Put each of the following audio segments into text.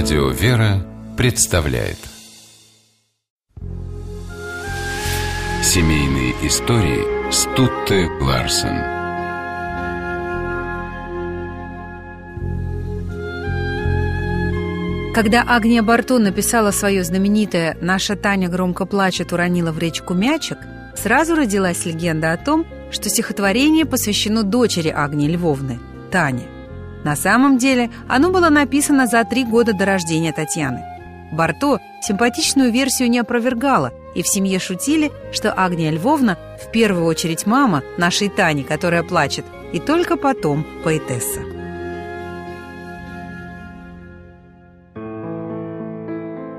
Радио «Вера» представляет Семейные истории Стутте Ларсен Когда Агния Барто написала свое знаменитое «Наша Таня громко плачет, уронила в речку мячик», сразу родилась легенда о том, что стихотворение посвящено дочери Агнии Львовны, Тане. На самом деле оно было написано за три года до рождения Татьяны. Барто симпатичную версию не опровергала, и в семье шутили, что Агния Львовна в первую очередь мама нашей Тани, которая плачет, и только потом поэтесса.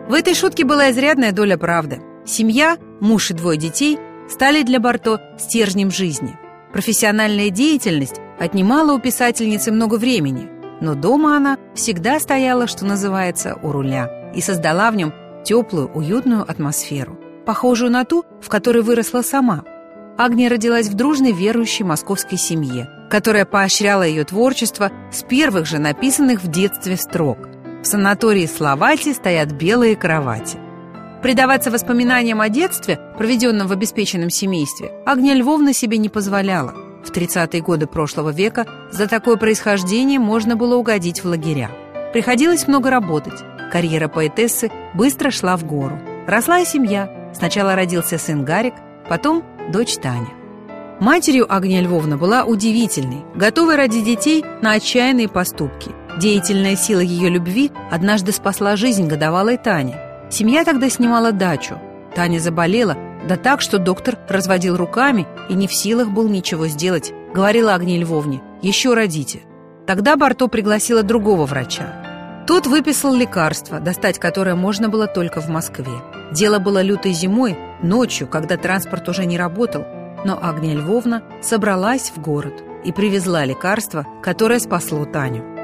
В этой шутке была изрядная доля правды. Семья, муж и двое детей стали для Барто стержнем жизни. Профессиональная деятельность отнимала у писательницы много времени, но дома она всегда стояла, что называется, у руля и создала в нем теплую, уютную атмосферу, похожую на ту, в которой выросла сама. Агния родилась в дружной верующей московской семье, которая поощряла ее творчество с первых же написанных в детстве строк. В санатории Словати стоят белые кровати. Предаваться воспоминаниям о детстве, проведенном в обеспеченном семействе, Агния Львовна себе не позволяла. В 30-е годы прошлого века за такое происхождение можно было угодить в лагеря. Приходилось много работать. Карьера поэтессы быстро шла в гору. Росла и семья. Сначала родился сын Гарик, потом дочь Таня. Матерью Агния Львовна была удивительной, готовой ради детей на отчаянные поступки. Деятельная сила ее любви однажды спасла жизнь годовалой Тане – Семья тогда снимала дачу. Таня заболела, да так, что доктор разводил руками и не в силах был ничего сделать. Говорила Агне Львовне, еще родите. Тогда Барто пригласила другого врача. Тот выписал лекарство, достать которое можно было только в Москве. Дело было лютой зимой, ночью, когда транспорт уже не работал, но Агния Львовна собралась в город и привезла лекарство, которое спасло Таню.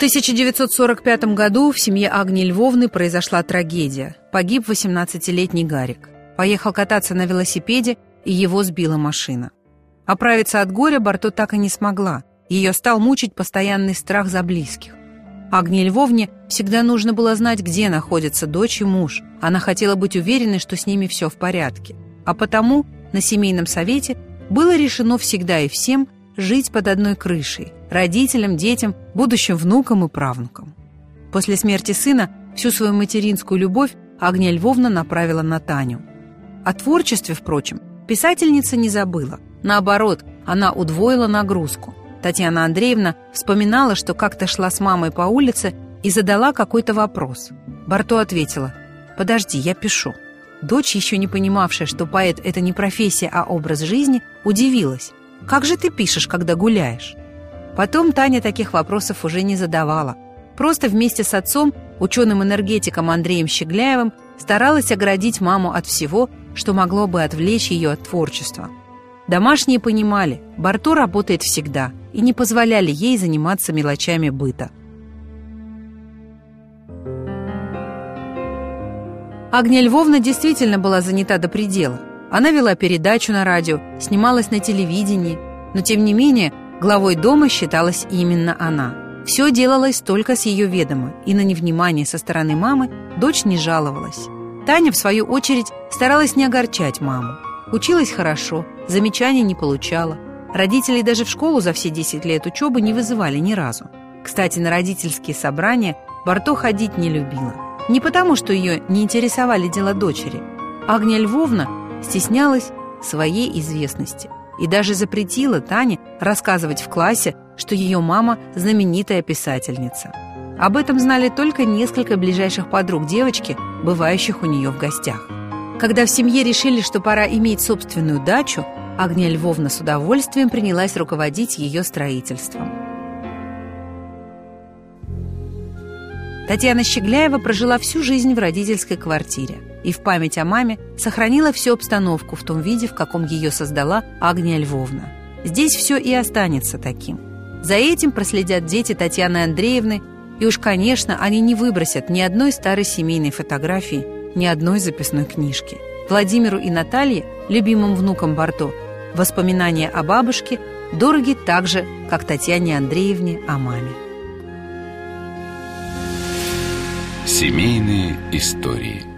1945 году в семье Агнии Львовны произошла трагедия. Погиб 18-летний Гарик. Поехал кататься на велосипеде, и его сбила машина. Оправиться от горя Барто так и не смогла. Ее стал мучить постоянный страх за близких. Агнии Львовне всегда нужно было знать, где находятся дочь и муж. Она хотела быть уверенной, что с ними все в порядке. А потому на семейном совете было решено всегда и всем жить под одной крышей, родителям, детям, будущим внукам и правнукам. После смерти сына всю свою материнскую любовь Агния Львовна направила на Таню. О творчестве, впрочем, писательница не забыла. Наоборот, она удвоила нагрузку. Татьяна Андреевна вспоминала, что как-то шла с мамой по улице и задала какой-то вопрос. Барто ответила «Подожди, я пишу». Дочь, еще не понимавшая, что поэт – это не профессия, а образ жизни, удивилась. Как же ты пишешь, когда гуляешь?» Потом Таня таких вопросов уже не задавала. Просто вместе с отцом, ученым-энергетиком Андреем Щегляевым, старалась оградить маму от всего, что могло бы отвлечь ее от творчества. Домашние понимали, Барто работает всегда, и не позволяли ей заниматься мелочами быта. Агния Львовна действительно была занята до предела. Она вела передачу на радио, снималась на телевидении, но тем не менее главой дома считалась именно она. Все делалось только с ее ведома, и на невнимание со стороны мамы дочь не жаловалась. Таня, в свою очередь, старалась не огорчать маму. Училась хорошо, замечаний не получала. Родителей даже в школу за все 10 лет учебы не вызывали ни разу. Кстати, на родительские собрания Барто ходить не любила. Не потому, что ее не интересовали дела дочери. Агния Львовна стеснялась своей известности и даже запретила Тане рассказывать в классе, что ее мама – знаменитая писательница. Об этом знали только несколько ближайших подруг девочки, бывающих у нее в гостях. Когда в семье решили, что пора иметь собственную дачу, Агния Львовна с удовольствием принялась руководить ее строительством. Татьяна Щегляева прожила всю жизнь в родительской квартире – и в память о маме сохранила всю обстановку в том виде, в каком ее создала Агния Львовна. Здесь все и останется таким. За этим проследят дети Татьяны Андреевны, и уж, конечно, они не выбросят ни одной старой семейной фотографии, ни одной записной книжки. Владимиру и Наталье, любимым внукам Барто, Воспоминания о бабушке дороги так же, как Татьяне Андреевне о маме. Семейные истории –